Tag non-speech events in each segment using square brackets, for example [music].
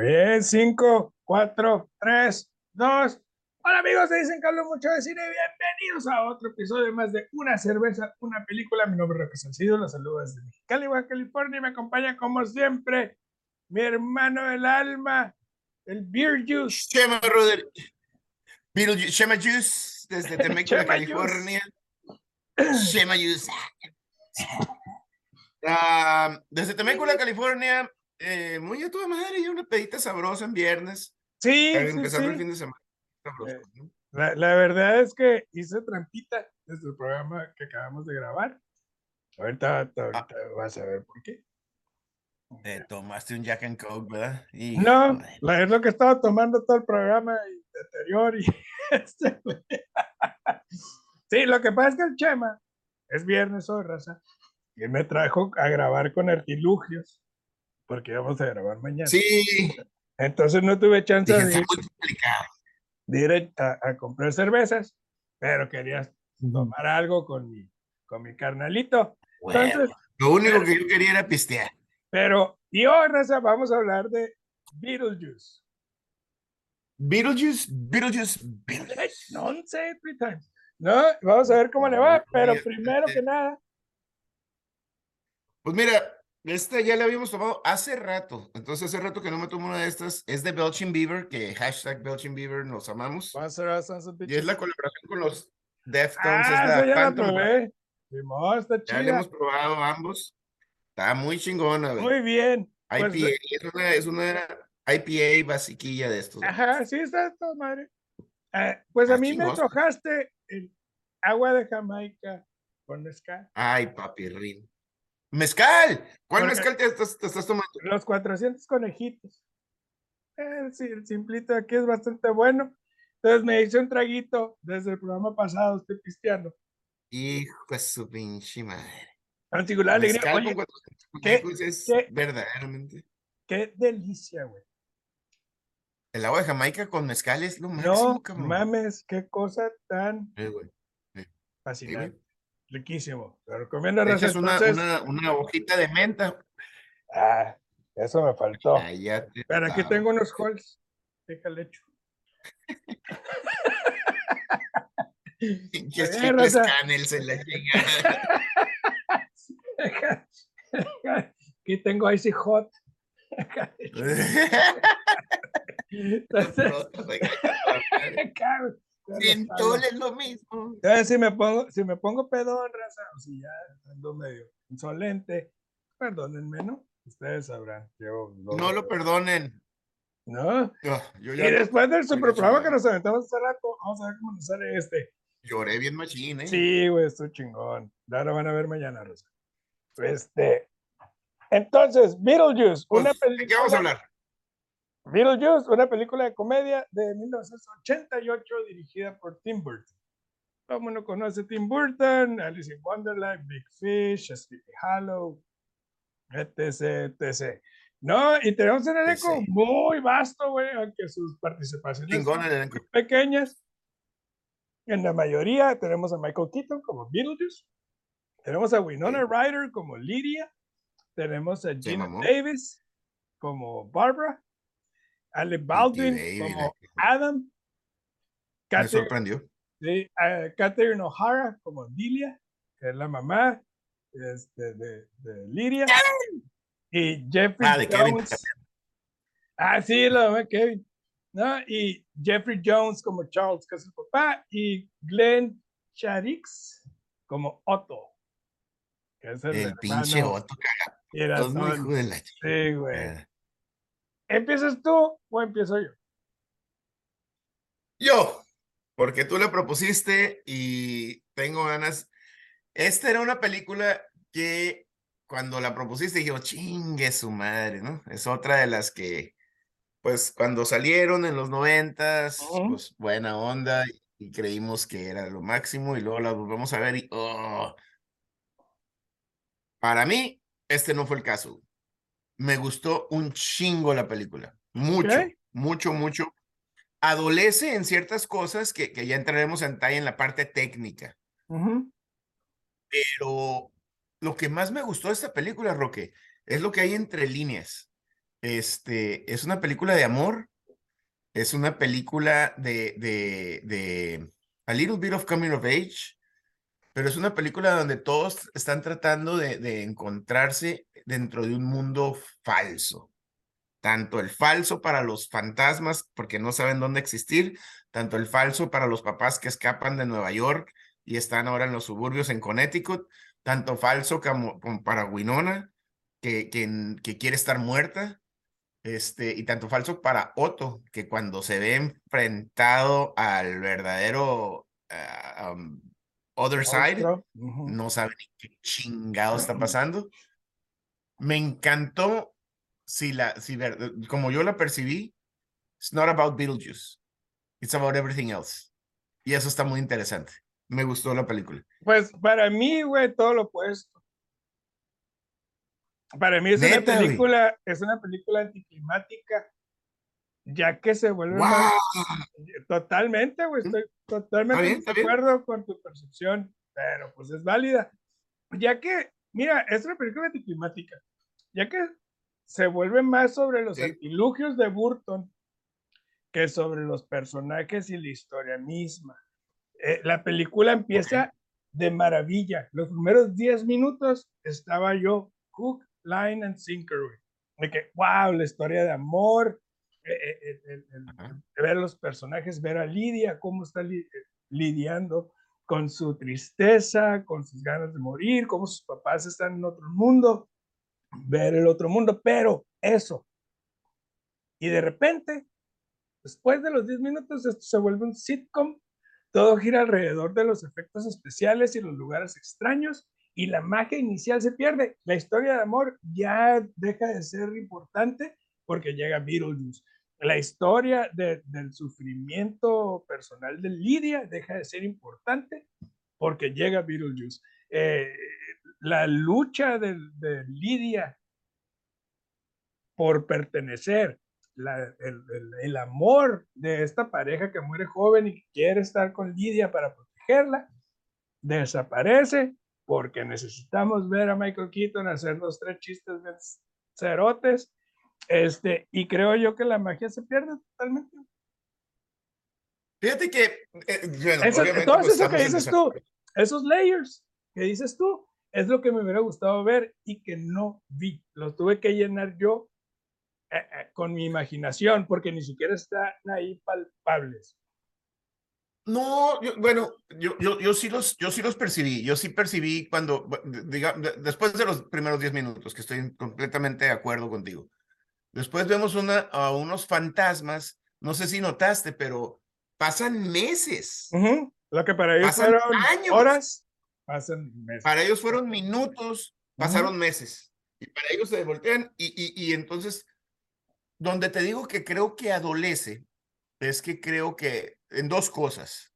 Bien, 5, 4, 3, 2. Hola amigos, se dicen hablo mucho de cine. Bienvenidos a otro episodio más de Una cerveza, una película. Mi nombre es Roque Salcido, los saludo desde Mexicali, Baja California. Y me acompaña como siempre mi hermano del alma, el Beer Juice. Roder. Beetlejuice, Chema Juice, desde [laughs] Temecula, California. Chema Juice. [laughs] Ah, desde Temecula, California. Eh, muy a toda madre, y una pedita sabrosa en viernes. Sí, sí, empezando el fin de semana. Sabroso, Eh, ¿no? La, la verdad es que hice trampita desde el programa que acabamos de grabar. Ahorita, ahorita Ah. vas a ver por qué. Tomaste un Jack and Coke, ¿verdad? Y, No, es lo que estaba tomando todo el programa y anterior y [laughs] este. Sí, lo que pasa es que el Chema es viernes hoy, raza, y me trajo a grabar con artilugios, porque íbamos a grabar mañana. Sí, Entonces no tuve chance dije, de ir, de ir a, a comprar cervezas, pero quería tomar algo con mi, con mi carnalito. Entonces, Huevo. Lo único que yo quería era pistear. pero, y hoy, raza, vamos a hablar de Beetlejuice. Beetlejuice, Beetlejuice, Beetlejuice. Say it three times. No, vamos a ver cómo le va, pero primero que nada, Pues mira, esta ya la habíamos tomado hace rato. Entonces, hace rato que no me tomo una de estas. Es de Belching Beaver, que hashtag Belching Beaver nos amamos. Y es la colaboración con los Deftones. es Ah, la ya la Phantom Black. probé. Está Ya la chida. hemos probado ambos. Está muy chingona, güey. Muy bien. Pues, IPA, es una, es una IPA basiquilla de estos. güey. Ajá, sí, está todo madre. Ah, pues a mí me antojaste el agua de Jamaica con mezcal. Ay, papirrín. ¡Mezcal! ¿Cuál Porque- mezcal te estás, te estás tomando? Los 400 conejitos. Eh, sí, el simplito aquí es bastante bueno. Entonces me hice un traguito desde el programa pasado, estoy pisteando. Hijo de su pinche madre. Singular alegría. Oye, con 400 ¿qué- es qué- verdaderamente. qué delicia, güey. El agua de Jamaica con mezcal es lo máximo, No cabrón. mames, qué cosa tan Eh, güey. fascinante. Riquísimo. Te recomiendo, raza. echas una, Entonces, una, una hojita de menta. ah, eso me faltó. Cállate. Pero aquí tengo unos halls. Déjale hecho. Bien, chicles raza. canels en la chingada. [laughs] Aquí tengo Icy Hot. [laughs] Entonces, [laughs] Mentol es lo mismo. Entonces, si me pongo, si me pongo pedón, raza, o si ya ando medio insolente, perdónenme, ¿no? Ustedes sabrán. Yo No lo perdonen. ¿No? Yo Y ya después del super programa que nos aventamos hace rato, vamos a ver cómo nos sale este. lloré bien machín, ¿eh? Sí, güey, estoy chingón. Ya lo van a ver mañana, Rosa. Este. Entonces, Beetlejuice, Pues, una ¿De qué vamos a hablar? Beetlejuice, una película de comedia de 1988 dirigida por Tim Burton. Todo el mundo conoce Tim Burton, Alice in Wonderland, Big Fish, Sleepy Hollow, etc, etc. No, y tenemos un elenco Sí. muy vasto, güey, aunque sus participaciones son pequeñas. En la mayoría tenemos a Michael Keaton como Beetlejuice, tenemos a Winona Sí. Ryder como Lydia, tenemos a Gina mamó. Davis como Barbara, Ale Baldwin como Adam, Me Catherine, sorprendió. sí, a Catherine O'Hara como Delia, que es la mamá este, de, de Lydia, y Jeffrey Ah, de Kevin Jones. Ah, sí, la mamá Kevin. ¿no? Y Jeffrey Jones como Charles, que es el papá, y Glenn Charix como Otto, que es el, El pinche Otto, cagado, hijo de la Sí, güey. ¿Empiezas tú o empiezo yo? Yo, porque tú la propusiste y tengo ganas. Esta era una película que cuando la propusiste dije, chingue su madre, ¿no? Es otra de las que, pues, cuando salieron en los noventas, Ujú. pues, buena onda y creímos que era lo máximo y luego la volvemos a ver y, oh. Para mí, este no fue el caso. Me gustó un chingo la película. Mucho, mucho, mucho. Adolece en ciertas cosas que, que ya entraremos en en la parte técnica. Pero lo que más me gustó de esta película, Roque, es lo que hay entre líneas. Este, es una película de amor, es una película de, de, de a little bit of coming of age, pero es una película donde todos están tratando de, de encontrarse dentro de un mundo falso. Tanto el falso para los fantasmas, porque no saben dónde existir, tanto el falso para los papás que escapan de Nueva York y están ahora en los suburbios en Connecticut, tanto falso como, para Winona, que, que, que, quiere estar muerta, este, y tanto falso para Otto, que cuando se ve enfrentado al verdadero uh, um, Other Side, no sabe ni qué chingado está pasando. Me encantó, si la, si, como yo la percibí, it's not about Beetlejuice, it's about everything else. Y eso está muy interesante. Me gustó la película. Pues para mí, güey, todo lo opuesto. Para mí es una película, es una película anticlimática, ya que se vuelve totalmente, güey, estoy totalmente de acuerdo con tu percepción, pero pues es válida. Ya que, mira, es una película anticlimática, ya que se vuelve más sobre los artilugios de Burton que sobre los personajes y la historia misma. Eh, la película empieza de maravilla. Los primeros 10 minutos estaba yo hook, line and sinker, De que, wow, la historia de amor, eh, eh, ver a los personajes, ver a Lidia, cómo está lidiando con su tristeza, con sus ganas de morir, cómo sus papás están en otro mundo, ver el otro mundo, pero eso. Y de repente, después de los 10 minutos, esto se vuelve un sitcom todo gira alrededor de los efectos especiales y los lugares extraños y la magia inicial se pierde. La historia de amor ya deja de ser importante porque llega Beetlejuice. La historia del sufrimiento personal de Lidia deja de ser importante porque llega Beetlejuice. Eh, la lucha de, de Lidia por pertenecer el, amor de esta pareja que muere joven y quiere estar con Lidia para protegerla, desaparece porque necesitamos ver a Michael Keaton hacer los tres chistes de cerotes, este, y creo yo que la magia se pierde totalmente. Fíjate que, eh, pues, eso que dices tú, esos layers que dices tú, es lo que me hubiera gustado ver y que no vi. Los tuve que llenar yo eh, eh, con mi imaginación, porque ni siquiera están ahí palpables. No, bueno, yo, yo, yo, sí los, yo sí los percibí, yo sí percibí cuando, diga, después de los primeros 10 minutos, que estoy completamente de acuerdo contigo. Después vemos una, a unos fantasmas, no sé si notaste, pero pasan meses. Lo que para ellos fueron horas, pasan meses. Para ellos fueron minutos, pasaron meses. Y para ellos se voltean y, y, y entonces donde te digo que creo que adolece es que creo que en dos cosas.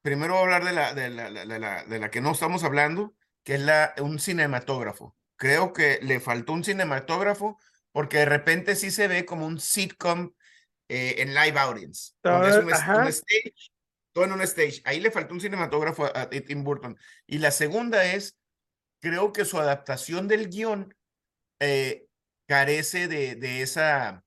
Primero voy a hablar de la, de la, de la, de la que no estamos hablando, que es la, un cinematógrafo. Creo que le faltó un cinematógrafo porque de repente sí se ve como un sitcom eh, en live audience. Es un, stage, todo en un stage. Ahí le faltó un cinematógrafo a, a, Tim Burton. Y la segunda es, creo que su adaptación del guion eh, carece de, de esa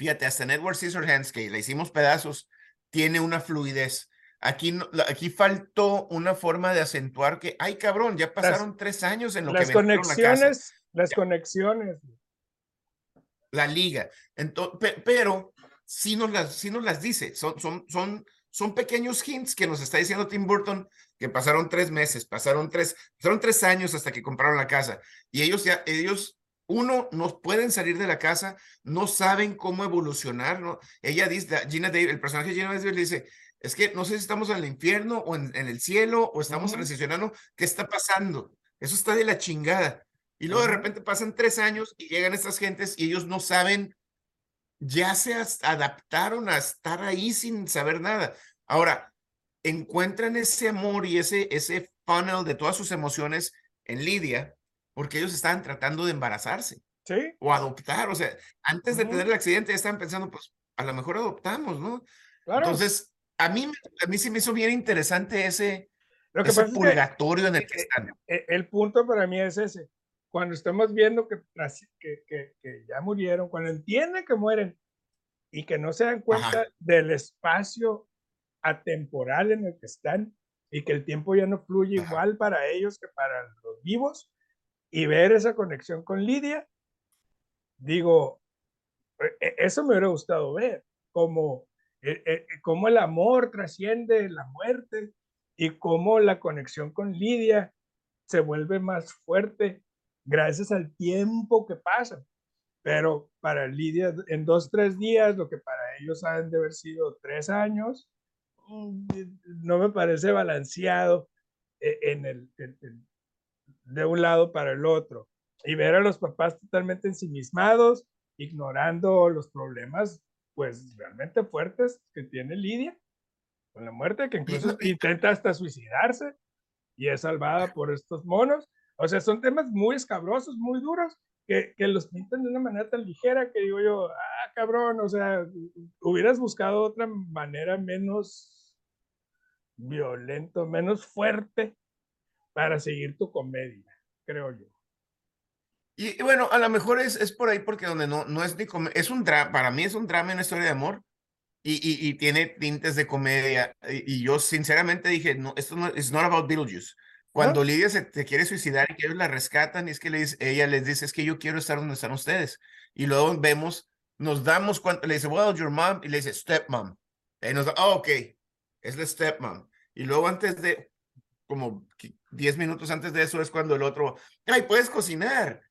Fíjate, hasta en Edward Scissorhands, que le hicimos pedazos, tiene una fluidez. Aquí, aquí faltó una forma de acentuar que, ay cabrón, ya pasaron tres años en lo las que conexiones, las conexiones. La liga. Entonces, pero sí nos las, sí nos las dice. Son, son, son, son pequeños hints que nos está diciendo Tim Burton que pasaron tres meses, pasaron tres, pasaron tres años hasta que compraron la casa. Y ellos ya, ellos uno, no pueden salir de la casa, no saben cómo evolucionar, ¿no? Ella dice, Gina Davis, el personaje de Gina Davis le dice, es que no sé si estamos en el infierno o en, el cielo o estamos uh ¿qué está pasando? Eso está de la chingada. Y luego de repente pasan tres años y llegan estas gentes y ellos no saben, ya se adaptaron a estar ahí sin saber nada. Ahora, encuentran ese amor y ese, ese funnel de todas sus emociones en Lidia, porque ellos estaban tratando de embarazarse. Sí. O adoptar, o sea, antes de tener el accidente ya estaban pensando, pues a lo mejor adoptamos, ¿no? Claro. Entonces, a mí, a mí sí me hizo bien interesante ese, lo que ese purgatorio en el que están. E, el punto para mí es ese. Cuando estamos viendo que, que, que, ya murieron, cuando entienden que mueren y que no se dan cuenta del espacio atemporal en el que están y que el tiempo ya no fluye igual para ellos que para los vivos y ver esa conexión con Lidia, digo, e, e, eso me hubiera gustado ver, como, e, como el amor trasciende la muerte y cómo la conexión con Lidia se vuelve más fuerte gracias al tiempo que pasa. Pero para Lidia, en dos, tres días, lo que para ellos han de haber sido tres años, mm, no me parece balanceado eh, en el, de un lado para el otro. Y ver a los papás totalmente ensimismados, ignorando los problemas, pues realmente fuertes que tiene Lidia con la muerte, que incluso intenta hasta suicidarse y es salvada por estos monos. O sea, son temas muy escabrosos, muy duros, que, que, los pintan de una manera tan ligera que digo yo, ah, cabrón, o sea, hubieras buscado otra manera menos violento, menos fuerte para seguir tu comedia, creo yo. Y, bueno, a lo mejor es, es por ahí porque donde no, no es ni es un drama, para mí es un drama, una historia de amor, y, y, y, tiene tintes de comedia. Y, yo sinceramente dije, no, esto no es not about Beetlejuice. Cuando Lidia se, quiere suicidar y que ellos la rescatan, y es que le dice, ella les dice, es que yo quiero estar donde están ustedes. Y luego vemos, nos damos cuenta, le dice, well, your mom, y le dice, stepmom. Y nos da, oh, ok, es la stepmom. Y luego antes de, como 10 minutos antes de eso, es cuando el otro, ay, puedes cocinar.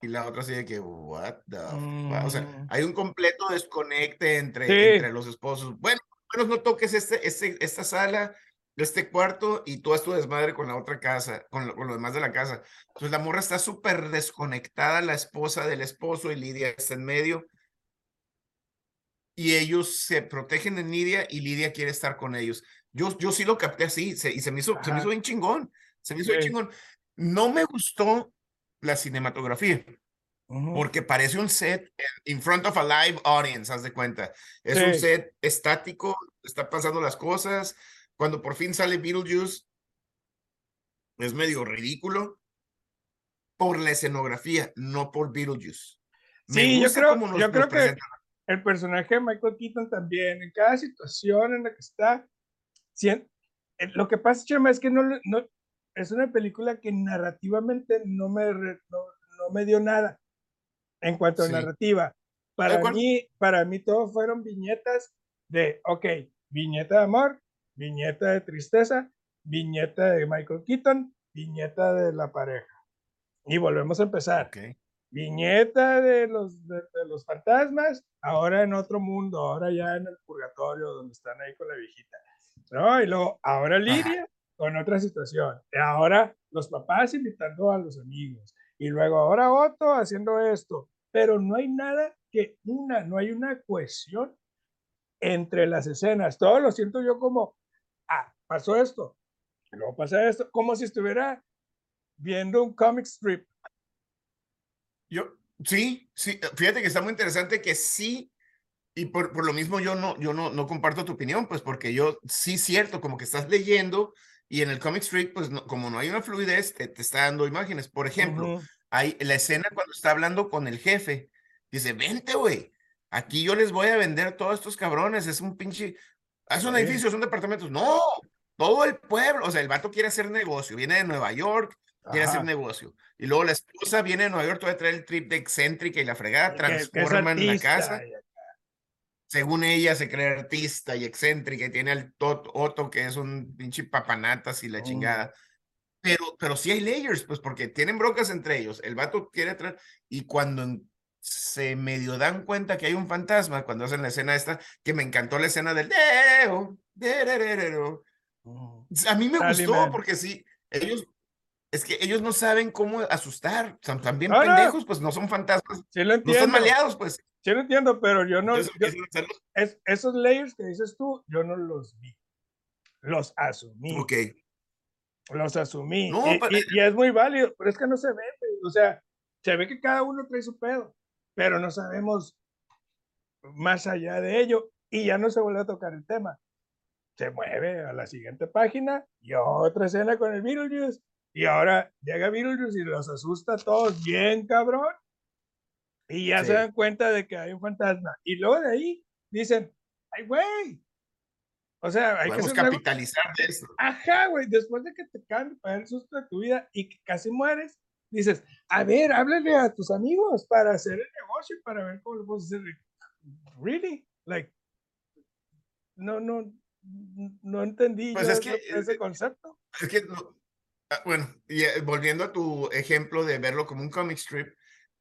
Y la otra sigue que, what the O sea, mm. hay un completo desconecte entre, entre los esposos. Bueno, menos no toques este, este, esta sala, este cuarto y tú haz tu desmadre con la otra casa, con lo, con lo demás de la casa. Entonces la morra está súper desconectada, la esposa del esposo y Lidia está en medio. Y ellos se protegen de Lidia y Lidia quiere estar con ellos. Yo, yo sí lo capté así y se me hizo, se me hizo bien chingón. Se me hizo bien chingón. No me gustó la cinematografía. Porque parece un set in front of a live audience, haz de cuenta. Es un set estático, está pasando las cosas, cuando por fin sale Beetlejuice, es medio ridículo por la escenografía, no por Beetlejuice. sí, yo creo, yo creo que el personaje de Michael Keaton también, en cada situación en la que está, eh, lo que pasa, Chema, es que no, no, es una película que narrativamente no me, no, me dio nada en cuanto a narrativa. Para mí, para mí todo fueron viñetas de, ok, viñeta de amor, viñeta de tristeza, viñeta de Michael Keaton, viñeta de la pareja. Y volvemos a empezar. Viñeta de los, de, los fantasmas, ahora en otro mundo, ahora ya en el purgatorio, donde están ahí con la viejita. ¿No? Y luego, ahora Lidia con otra situación. Y ahora los papás invitando a los amigos. Y luego ahora Otto haciendo esto. Pero no hay nada que una, no hay una cohesión entre las escenas. Todo lo siento yo como, pasó esto, luego pasa esto, como si estuviera viendo un comic strip. Yo, sí, sí, fíjate que está muy interesante que sí, y por, por lo mismo yo no, yo no, no comparto tu opinión, pues porque yo sí cierto, como que estás leyendo y en el comic strip, pues como no hay una fluidez, te, está dando imágenes. Por ejemplo, hay la escena cuando está hablando con el jefe, dice, vente, güey, aquí yo les voy a vender todos estos cabrones, es un pinche, es un edificio, son departamentos. No, todo el pueblo, o sea, el vato quiere hacer negocio, viene de Nueva York, quiere hacer negocio. Y luego la esposa viene de Nueva York, a traer el trip de excéntrica y la fregada, transforman la casa. Según ella, se cree artista y excéntrica y tiene al Otto, que es un pinche papanatas y la oh. chingada. Pero, pero sí hay layers, pues porque tienen broncas entre ellos. El vato quiere traer, y cuando se medio dan cuenta que hay un fantasma cuando hacen la escena esta, que me encantó la escena del. A mí me gustó porque sí, ellos, es que ellos no saben cómo asustar, son también pendejos, pues no son fantasmas, no son maleados, pues. Sí lo entiendo, pero yo no, es, esos layers que dices tú, yo no los vi, los asumí. Ok. Los asumí. y, es muy válido, pero es que no se ve, o sea, se ve que cada uno trae su pedo pero no sabemos más allá de ello y ya no se vuelve a tocar el tema. Se mueve a la siguiente página y otra escena con el Beetlejuice Y ahora llega Beetlejuice y los asusta a todos bien, cabrón. Y ya se dan cuenta de que hay un fantasma. Y luego de ahí dicen, ay, güey. O sea, hay que capitalizar de eso. Ajá, güey. Después de que te cambie para el susto de tu vida y que casi mueres, dices, a ver, háblale a tus amigos para hacer el negocio, para ver cómo lo puedes hacer. Really? Like, no, no, no entendí pues es que, ese eh, concepto. Es que, ah, bueno, y eh, volviendo a tu ejemplo de verlo como un comic strip,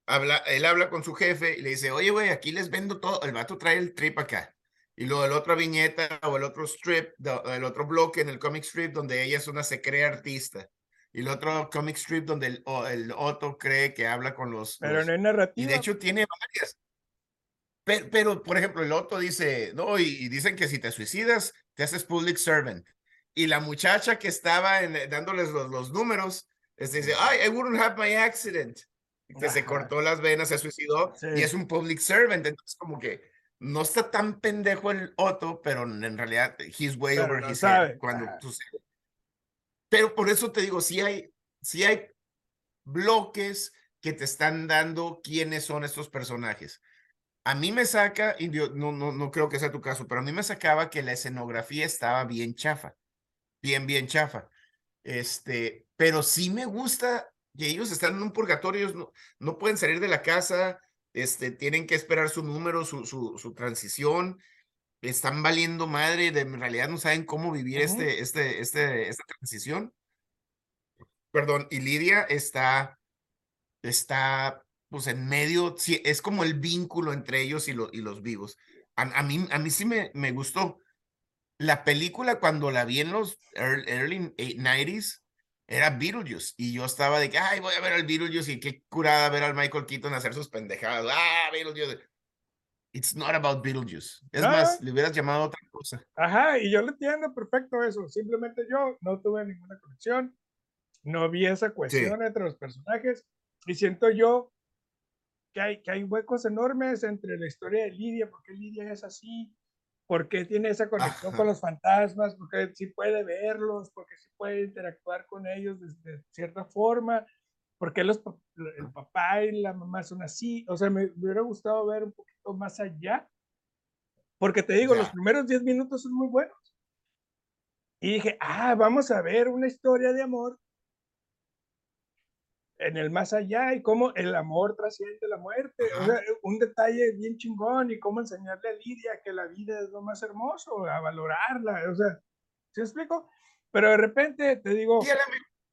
habla, él habla con su jefe y le dice, oye, güey, aquí les vendo todo, el vato trae el trip acá. Y luego el otra viñeta o el otro strip, el otro bloque en el comic strip donde ella es una se cree artista. Y el otro comic strip donde el, el Otto cree que habla con los... Pero no es narrativa. Y de hecho tiene varias. Pero, pero, por ejemplo, el Otto dice, no, y, dicen que si te suicidas, te haces public servant. Y la muchacha que estaba en, dándoles los, los números, este, dice, ay, I wouldn't have my accident. Que se cortó las venas, se suicidó y es un public servant. Entonces, como que no está tan pendejo el Otto, pero en realidad, he's way over his head cuando Pero por eso te digo, si hay, si hay bloques que te están dando quiénes son estos personajes a mí me saca, y no, no, no creo que sea tu caso, pero a mí me sacaba que la escenografía estaba bien chafa, bien, bien chafa. Este, pero sí me gusta que ellos están en un purgatorio, no, no pueden salir de la casa, este, tienen que esperar su número, su, su, su transición, están valiendo madre, de, en realidad no saben cómo vivir este, este, este, esta transición. Perdón, y Lidia está, está pues en medio, es como el vínculo entre ellos y, y los vivos. A, mí, a mí sí me, me gustó. La película cuando la vi en los early, 90s era Beetlejuice y yo estaba de que, ay, voy a ver al Beetlejuice y qué curada ver al Michael Keaton hacer sus pendejadas. Ah, Beetlejuice. It's not about Beetlejuice. Es más, le hubieras llamado otra cosa. Ajá, y yo lo entiendo perfecto eso. Simplemente yo no tuve ninguna conexión, no vi esa cuestión entre los personajes y siento yo que hay, que hay huecos enormes entre la historia de Lidia, porque Lidia es así, porque tiene esa conexión con los fantasmas, porque sí puede verlos, porque sí puede interactuar con ellos de, cierta forma, porque los, el papá y la mamá son así, o sea, me, hubiera gustado ver un poquito más allá, porque te digo, los primeros 10 minutos son muy buenos. Y dije, ah, vamos a ver una historia de amor en el más allá y cómo el amor trasciende la muerte. O sea, un detalle bien chingón y cómo enseñarle a Lidia que la vida es lo más hermoso, a valorarla. O sea, ¿se explico? Pero de repente, te digo,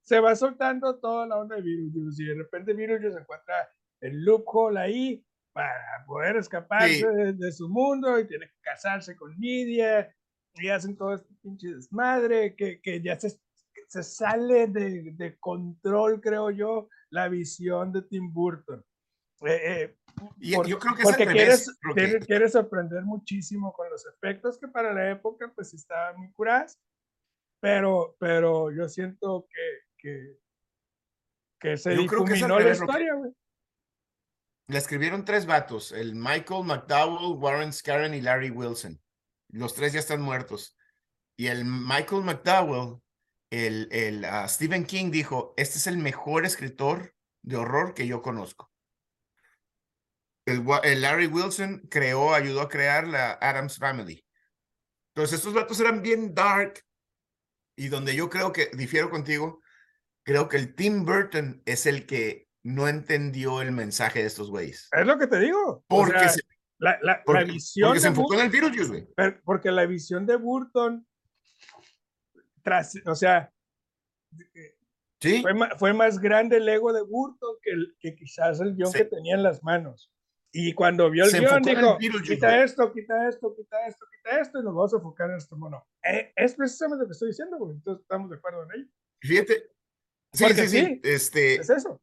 se va soltando toda la onda de virus y de repente virus se encuentra el loophole ahí para poder escaparse de, su mundo y tiene que casarse con Lidia y hacen todo este pinche desmadre que, que ya se, se sale de, de control, creo yo, la visión de Tim Burton. Eh, eh, y yo creo que porque quieres, quieres, sorprender muchísimo con los efectos que para la época pues estaban muy curadas, pero, pero yo siento que, que, que se yo difuminó la historia, güey. Le escribieron tres vatos, el Michael McDowell, Warren Scarron y Larry Wilson. Los tres ya están muertos. Y el Michael McDowell el, el Stephen King dijo, este es el mejor escritor de horror que yo conozco. El, Larry Wilson creó, ayudó a crear la Adams Family. Entonces, estos datos eran bien dark y donde yo creo que, difiero contigo, creo que el Tim Burton es el que no entendió el mensaje de estos güeyes. Es lo que te digo. Porque, se, la, la, visión se enfocó en el virus, güey. Porque la visión de Burton o sea, ¿Sí? fue, más grande el ego de Burton que, que quizás el guion que tenía en las manos. Y cuando vio el guion, dijo, quita esto, quita esto, quita esto, quita esto, y nos vamos a enfocar en esto mono. Eh, es precisamente lo que estoy diciendo, entonces estamos de acuerdo en ello. Fíjate. Sí, sí, sí, Este, es eso.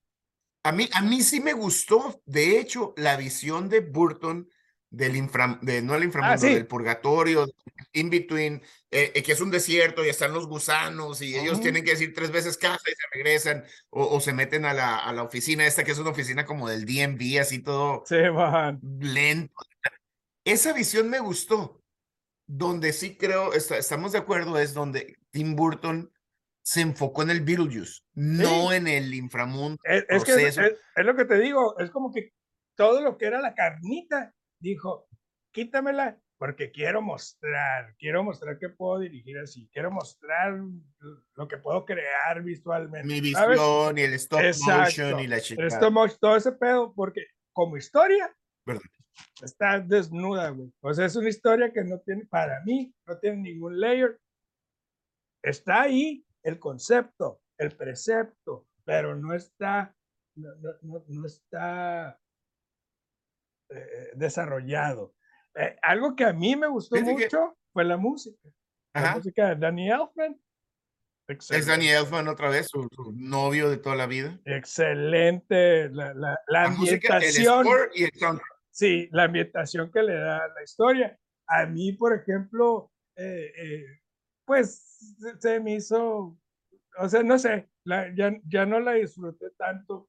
A mí, a mí sí me gustó, de hecho, la visión de Burton del infra, de, no el inframundo, ah, del purgatorio, in between, eh, eh, que es un desierto y están los gusanos y ellos tienen que decir tres veces casa y se regresan o, se meten a la, a la, oficina esta que es una oficina como del DMV, así todo lento. Esa visión me gustó. Donde sí creo, estamos de acuerdo, es donde Tim Burton se enfocó en el Beetlejuice, no en el inframundo. Es, es que es, es, lo que te digo, es como que todo lo que era la carnita, dijo, quítamela porque quiero mostrar, quiero mostrar que puedo dirigir así, quiero mostrar lo que puedo crear visualmente. Mi visión ¿sabes? y el stop Exacto. motion y la chica. El stop motion, todo ese pedo, porque como historia, ¿verdad? está desnuda, güey. O sea, es una historia que no tiene, para mí, no tiene ningún layer. Está ahí el concepto, el precepto, pero no está, no, no, no está eh, desarrollado. Eh, algo que a mí me gustó mucho que... fue la música. Ajá. La música de Danny Elfman. Excelente. Es Danny Elfman otra vez, su, su, novio de toda la vida. Excelente. La, la, la, la ambientación. Música, el y el. Sí, la ambientación que le da la historia. A mí, por ejemplo, eh, eh, pues se me hizo, o sea, no sé, ya, ya no la disfruté tanto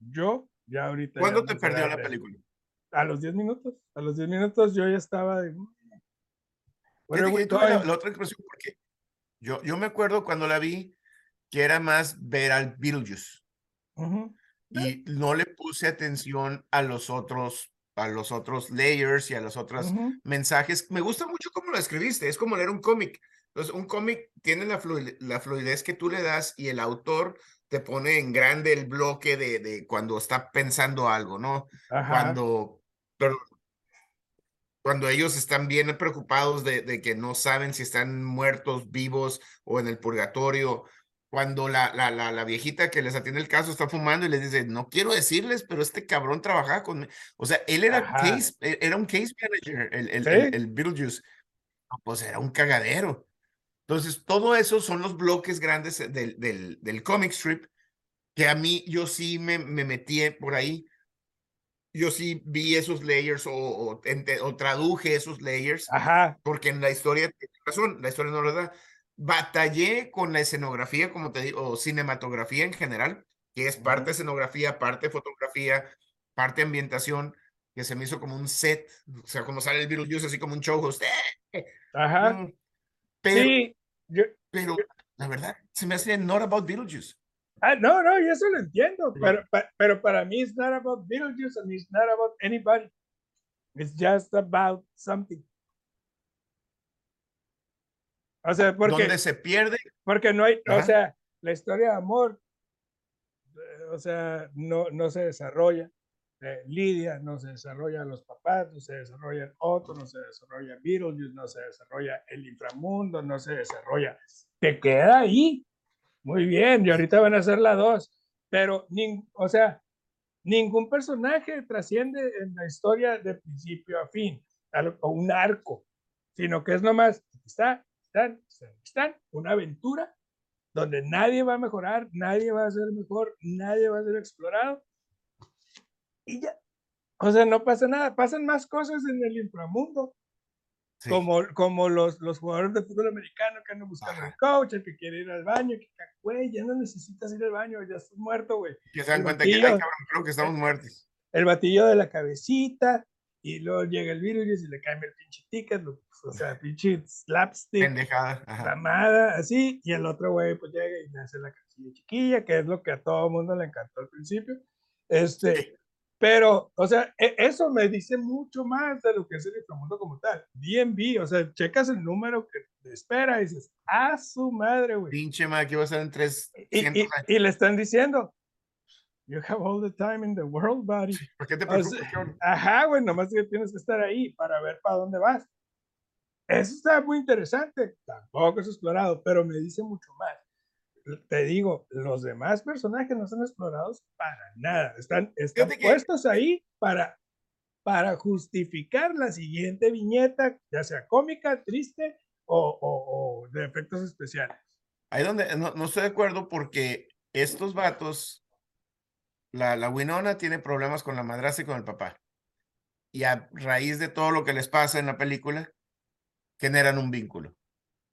yo, ya ahorita. ¿Cuándo te perdió la película? A los 10 minutos. A los 10 minutos yo ya estaba de. Bueno, tuve la, la, otra impresión porque yo, yo me acuerdo cuando la vi que era más ver al Beetlejuice. Uh -huh. Y no le puse atención a los otros a los otros layers y a los otros uh -huh. mensajes. Me gusta mucho cómo lo escribiste, es como leer un cómic. Entonces, un cómic tiene la, fluid la, fluidez que tú le das y el autor te pone en grande el bloque de, de cuando está pensando algo, ¿no? Ajá. Cuando, pero, cuando ellos están bien preocupados de, de, que no saben si están muertos, vivos o en el purgatorio. Cuando la, la, la, la, viejita que les atiende el caso está fumando y les dice, no quiero decirles, pero este cabrón trabajaba con... O sea, él era, case, e, era un case manager, el, el, ¿Sí? el, el Beetlejuice. Pues era un cagadero. Entonces, todo eso son los bloques grandes del, del, del comic strip que a mí yo sí me, me metí por ahí. Yo sí vi esos layers o, o, o traduje esos layers. Ajá. Porque en la historia, razón, la historia no lo da batallé con la escenografía, como te digo, o cinematografía en general, que es parte escenografía, parte fotografía, parte ambientación, que se me hizo como un set, o sea, como sale el Beetlejuice, así como un show host. Ajá. Mm, pero, sí, yo, pero yo, la verdad, se me hace not about Beetlejuice. Ah, no, no, yo eso lo entiendo, sí. pero, pero para mí it's not about Beetlejuice and it's not about anybody. It's just about something. O sea, porque. Donde se pierde. Porque no hay, Ajá. o sea, la historia de amor, eh, o sea, no, no se desarrolla. Eh, Lidia no se desarrolla los papás, no se desarrolla otro, no se desarrolla Beetlejuice, no se desarrolla el inframundo, no se desarrolla. Te queda ahí. Muy bien, y ahorita van a hacer la dos. Pero, o sea, ningún personaje trasciende en la historia de principio a fin, o un arco, sino que es nomás, está, están, están, una aventura donde nadie va a mejorar, nadie va a ser mejor, nadie va a ser explorado. Y ya, o sea, no pasa nada, pasan más cosas en el inframundo. Sí. Como, como los, los jugadores de fútbol americano que andan buscando un coach, el que quiere ir al baño, que, güey, ya no necesitas ir al baño, ya estás muerto, güey. Que se dan cuenta batillo, que, ay, cabrón, creo que estamos muertos. El batillo de la cabecita, y luego llega el virus y le cae el pinche ticket, lo o sea, [laughs] pinche slapstick, pendejada, mamada, así, y el otro güey pues llega y le hace la casilla chiquilla, que es lo que a todo el mundo le encantó al principio, este, sí. Pero, o sea, e eso me dice mucho más de lo que es el inframundo como tal, DMV, o sea, checas el número que te espera y dices, a su madre, güey. Pinche madre, que va a ser en tres, y, y, y, le están diciendo, You have all the time in the world, buddy. ¿Por qué te preocupas? O sea, ajá, güey, nomás que tienes que estar ahí para ver para dónde vas. Eso está muy interesante, tampoco es explorado, pero me dice mucho más. Te digo, los demás personajes no son explorados para nada, están, están puestos ahí para, para justificar la siguiente viñeta, ya sea cómica, triste o, o, o de efectos especiales. Ahí donde no, no, estoy de acuerdo porque estos vatos, la, la Winona tiene problemas con la madrastra y con el papá. Y a raíz de todo lo que les pasa en la película, generan un vínculo.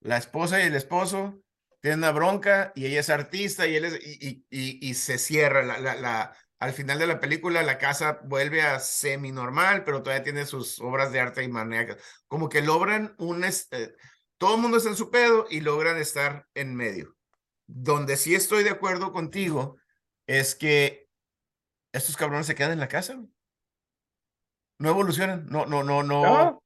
La esposa y el esposo tienen una bronca y ella es artista y él es, y, y, y, se cierra. La, la, al final de la película la casa vuelve a semi normal, pero todavía tiene sus obras de arte y maníacas. Como que logran un... Eh, todo el mundo está en su pedo y logran estar en medio. Donde sí estoy de acuerdo contigo es que estos cabrones se quedan en la casa. No evolucionan, no, no, no, no. Eh,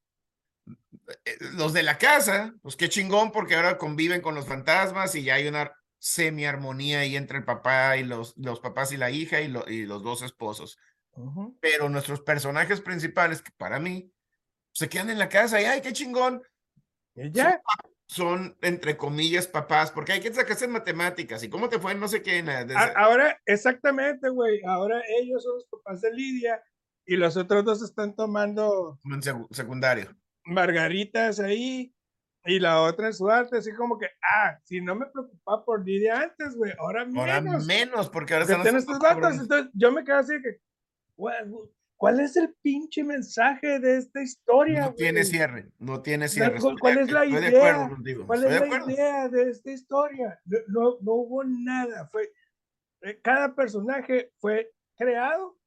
los de la casa, pues qué chingón, porque ahora conviven con los fantasmas y ya hay una semi-armonía ahí entre el papá y los, los papás y la hija y, y los dos esposos. Pero nuestros personajes principales, que para mí, se quedan en la casa y ¡ay, qué chingón! ¿Ella? Son, entre comillas, papás, porque hay que sacarse en matemáticas. ¿Y cómo te fue? No sé qué. Ahora, exactamente, güey. Ahora ellos son los papás de Lidia y los otros dos están tomando. secundario. Margaritas ahí y la otra en su arte, así como que, ah, si no me preocupaba por Lidia antes, güey, ahora menos. Ahora menos, porque ahora están estos gatos. Entonces yo me quedo así que, ¿cuál es el pinche mensaje de esta historia? No tiene cierre, no tiene cierre. ¿Cuál, es la idea? ¿Cuál es la idea de esta historia? No, no, hubo nada. Fue, eh, cada personaje fue creado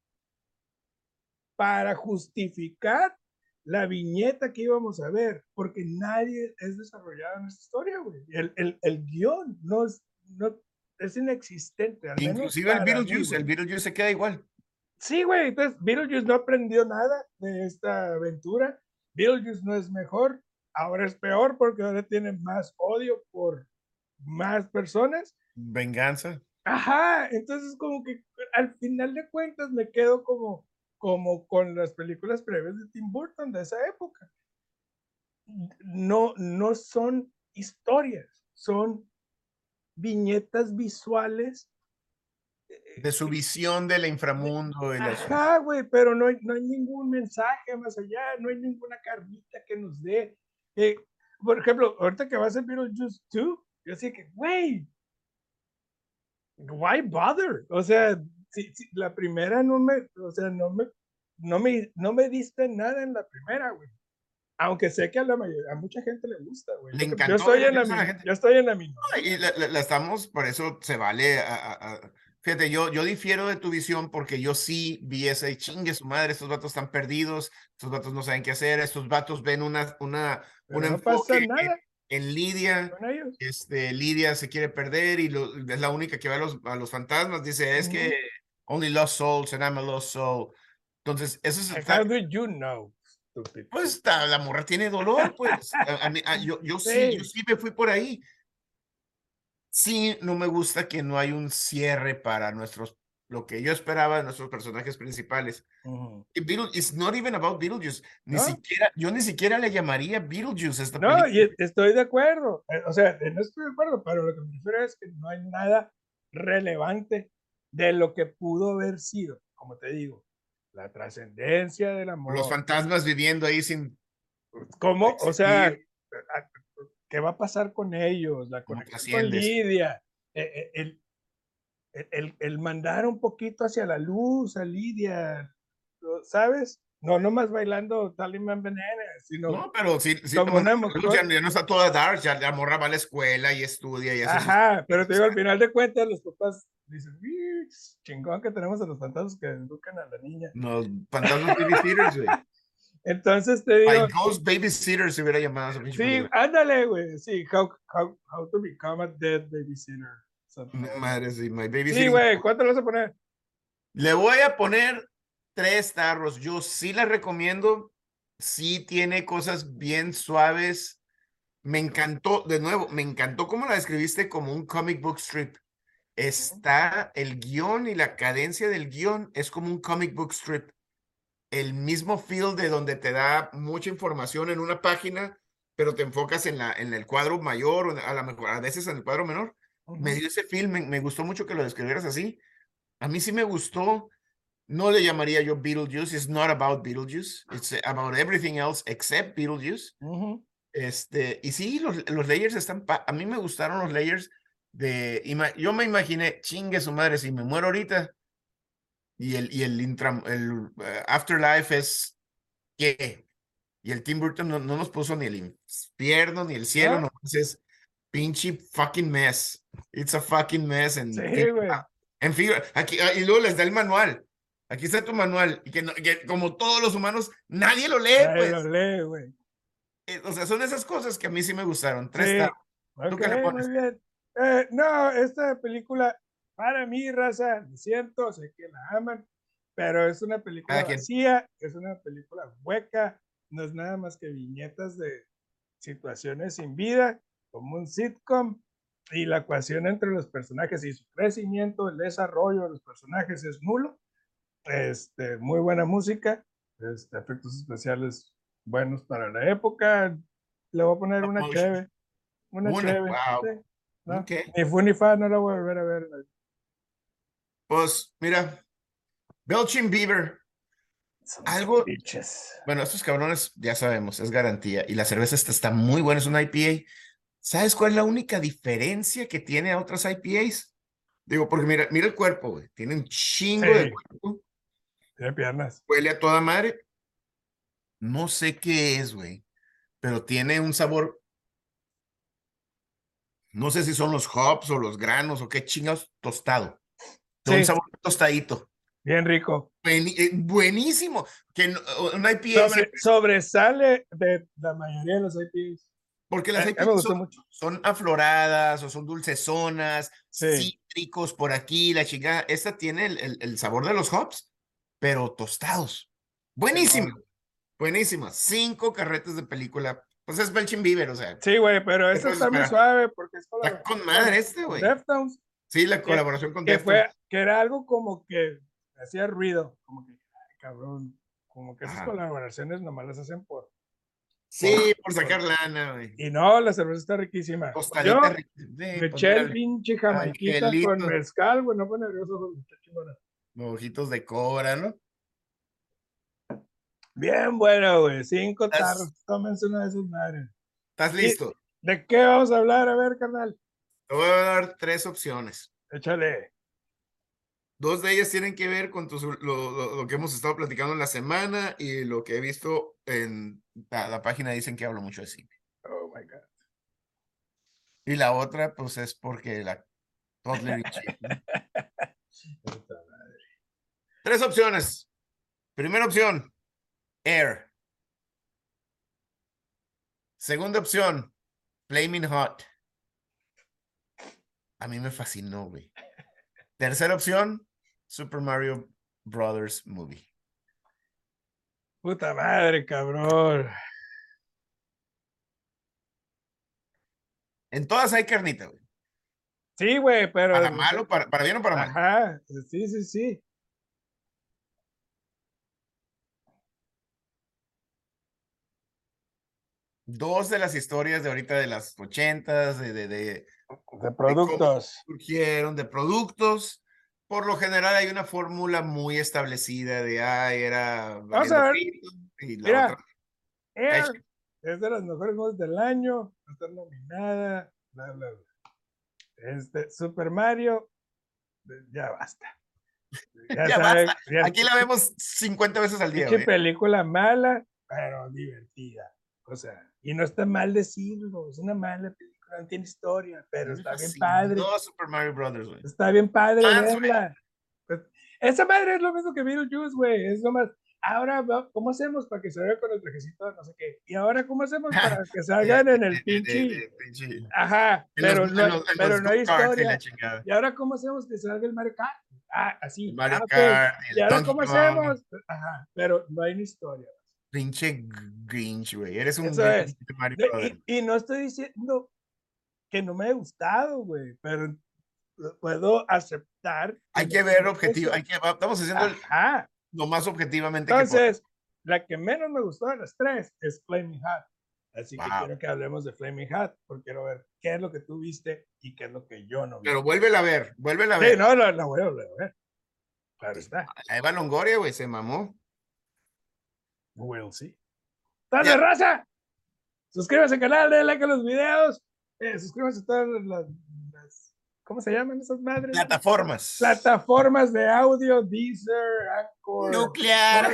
para justificar la viñeta que íbamos a ver, porque nadie es desarrollado en esta historia, güey. El, el, el guion no es, no, es inexistente. Inclusive el Beetlejuice, el Beetlejuice se queda igual. Sí, güey, entonces Beetlejuice no aprendió nada de esta aventura. Beetlejuice no es mejor, ahora es peor porque ahora tiene más odio por más personas. Venganza. Ajá, entonces como que al final de cuentas me quedo como como con las películas previas de Tim Burton de esa época. No, no son historias, son viñetas visuales. Eh, de su visión del inframundo. Ajá, güey, pero no hay, no hay ningún mensaje más allá, no hay ninguna carnita que nos dé. Eh, por ejemplo, ahorita que va a Beetlejuice 2, yo sé que, güey, why bother? O sea, sí, la primera no me, o sea, no me, no me, no me diste nada en la primera, güey. Aunque sé que a, la mayoría, a mucha gente le gusta, güey. Le encantó. Yo estoy en la, yo estoy en la misma. Y la, estamos, por eso se vale a, Fíjate, yo, yo difiero de tu visión porque yo sí vi ese chingue su madre, estos vatos están perdidos, estos vatos no saben qué hacer, estos vatos ven una, una, una no pasa nada. En, Lidia, este, Lidia se quiere perder y es la única que ve a los, a los fantasmas, dice, es que Only lost souls and I'm a lost soul. Entonces, eso es. How do you know? Pues la morra tiene dolor, pues. yo, yo [laughs] sí. yo sí me fui por ahí. Sí, no me gusta que no hay un cierre para nuestros, lo que yo esperaba de nuestros personajes principales. Y Beetle, it's not even about Beetlejuice. Ni siquiera, yo ni siquiera le llamaría Beetlejuice esta No, y estoy de acuerdo. Eh, o sea, no estoy de acuerdo, pero lo que me refiero es que no hay nada relevante de lo que pudo haber sido, como te digo, la trascendencia del amor. Los fantasmas viviendo ahí sin... ¿Cómo? O sea, ¿qué va a pasar con ellos? La conexión con Lidia, e, e, el, el, el, mandar un poquito hacia la luz a Lidia, ¿sabes? No, no más bailando Taliman Bananas, sino. No, pero sí, sí como ya, no está toda dark, ya la morra va a la escuela y estudia y hace Ajá, pero te digo, al final de cuentas, los papás dicen, chingón que tenemos a los fantasmas que educan a la niña. Los fantasmas babysitters, güey. [laughs] Entonces te digo. My Ghost Babysitter se hubiera llamado. Sí, ándale, güey. Sí, how, how, how to become a dead babysitter. madre, sí, my babysitter. Sí, güey, ¿cuánto le vas a poner? Le voy a poner tres tarros. Yo sí la recomiendo. Sí tiene cosas bien suaves. Me encantó, de nuevo, me encantó cómo la describiste como un comic book strip. Está el guion y la cadencia del guion es como un comic book strip. El mismo feel de donde te da mucha información en una página, pero te enfocas en, la, en el cuadro mayor, a, la mejor, a veces en el cuadro menor. Me dio ese feel, me, me gustó mucho que lo describieras así. A mí sí me gustó no le llamaría yo Beetlejuice. It's not about Beetlejuice. It's about everything else except Beetlejuice. Este, y sí, los, los layers están. A mí me gustaron los layers de. Yo me imaginé, chingue su madre, si me muero ahorita. Y el, y el, el eh, Afterlife es. ¿Qué? Y el Tim Burton no, nos puso ni el infierno ni el cielo, no, es pinche fucking mess. It's a fucking mess. En, en fin, aquí, ah, y luego les da el manual. Aquí está tu manual. Y que, como todos los humanos, nadie lo lee. Nadie lo pues. lee, güey. Eh, o sea, son esas cosas que a mí sí me gustaron. Tres sí. ¿Tú qué le pones? Eh, no, esta película, para mí, raza, lo siento, sé que la aman, pero es una película vacía, es una película hueca, no es nada más que viñetas de situaciones sin vida, como un sitcom, y la ecuación entre los personajes y su crecimiento, el desarrollo de los personajes es nulo. Este, muy buena música, este, efectos especiales buenos para la época. Le voy a poner Stop una motion. chévere. Una, Una, chévere. wow. sí, ¿no? Ok. Ni fu ni fa, no la voy a volver a ver. Pues mira, Belching Beaver. Algo-. Bueno, estos cabrones ya sabemos, es garantía. Y la cerveza esta está muy buena, es una IPA. ¿Sabes cuál es la única diferencia que tiene a otras IPAs? Digo, porque mira, mira el cuerpo, güey. Tiene un chingo de cuerpo. Tiene piernas. Huele a toda madre. No sé qué es, güey. Pero tiene un sabor. No sé si son los hops o los granos o qué chingados tostado. Tiene Un sabor tostadito. Bien rico. Eh, buenísimo. Que no- una IPA Sobre- sobresale de la mayoría de los IPs. porque las IPAs son, mucho. son afloradas o son dulcezonas, Sí. cítricos por aquí, la chingada. Esta tiene el, el- el sabor de los hops, pero tostados. Buenísimo. Buenísima. Cinco carretes de película. Pues es Belching Beaver, o sea. Sí, güey, pero ¿Qué esto puedes está muy suave porque es Está con madre este, güey. Deftones, Sí, la colaboración con que Deftones. fue, que era algo como que hacía ruido, como que, ay, cabrón, como que esas Ajá. colaboraciones nomás las hacen por, Sí, por sacar lana, güey. y no, la cerveza está riquísima. Rica. Sí, me pues, eché el dale. pinche jamaiquita con mezcal, güey, no fue nervioso, está chingona. Ojitos de cobra, ¿no? Bien bueno, güey, cinco Estás- tarros, tómense una de esas madres. ¿Estás listo? ¿De qué vamos a hablar? A ver, carnal, Te voy a dar tres opciones. échale. Dos de ellas tienen que ver con tus- lo, lo- lo que hemos estado platicando en la semana y lo que he visto en la, la página. Dicen que hablo mucho de cine. Oh my God. Y la otra, pues es porque la Toddler y [laughs] Chip, ¿no? Puta madre. Tres opciones. Primera opción, Air. Segunda opción, Flaming Hot. A mí me fascinó, güey. Tercera opción, Super Mario Brothers Movie. Puta madre, cabrón. En todas hay carnita, güey. Sí, güey, pero. Para malo, para, para bien o para mal. Ajá, sí, sí, sí. Dos de las historias de ahorita de las ochentas, de, de, de De productos. surgieron de productos. Por lo general hay una fórmula muy establecida de, ah, era Vamos a ver. frito", y la Mira, otra. Air es de las mejores mods del año. Va a estar nominada. Bla, bla, bla. Este, Super Mario. Ya basta. [laughs] Ya, Ya basta. ya- Aquí la vemos 50 veces al día, güey. película mala, pero divertida. O sea, y no está mal decirlo. Es una mala película, no tiene historia, pero está bien padre. Super Mario Brothers, güey. Está bien padre Fans, verla. Pues, esa madre es lo mismo que Beetlejuice, güey. Es nomás, ahora, va- ¿cómo hacemos para que vea con el trajecito? No sé qué. Y ahora, ¿cómo hacemos para que [laughs] salgan en el pinche? Ajá, pero no, pero no hay historia. ¿Y ahora cómo hacemos que salga el Mario Kart? Ah, así. Mario ah. Kart, ¿Y ahora cómo hacemos? Ajá, pero no hay historia. Pinche Grinch, güey. Eres un Eso es. Mario y, y no estoy diciendo que no me haya gustado, güey, pero puedo aceptar. Hay me que ver objetivo. Hay que, estamos haciendo Ajá. lo más objetivamente que. Entonces, la que menos me gustó de las tres es Flaming Hot. Así que Wow. quiero que hablemos de Flaming Hot, porque quiero ver qué es lo que tú viste y qué es lo que yo no vi. Pero vuélvela a ver, vuélvela a sí, ver. no, la, la voy a volver a ver. Claro está. A Eva Longoria, güey, se mamó. We'll see. ¡Dale, raza! Suscríbanse al canal, denle like a los videos. Eh, suscríbanse a todas las, las- ¿Cómo se llaman esas madres? Plataformas. Plataformas de audio, Deezer, Anchor. Nuclear.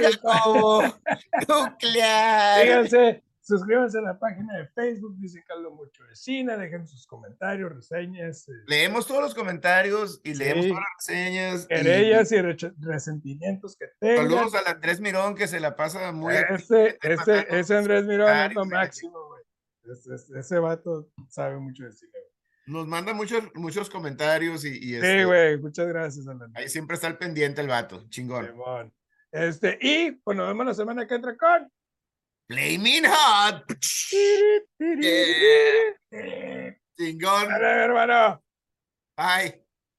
Nuclear. Síganse, suscríbanse a la página de Facebook, dicen que hablo mucho de cine, dejen sus comentarios, reseñas, eh, Leemos todos los comentarios y leemos Sí. todas las reseñas. y querellas y reche- resentimientos que tengan. Saludos al Andrés Mirón que se la pasa muy Ese, ese, ese Andrés Mirón es lo máximo, güey. Ese, ese- ese vato sabe mucho de cine, güey. nos manda muchos, muchos comentarios y, y Sí, este, güey, muchas gracias, Alan. ahí siempre está al pendiente el vato, chingón. Este, y pues nos vemos la semana que entra con. Flaming Hot, chingón, Dale, hermano. bye.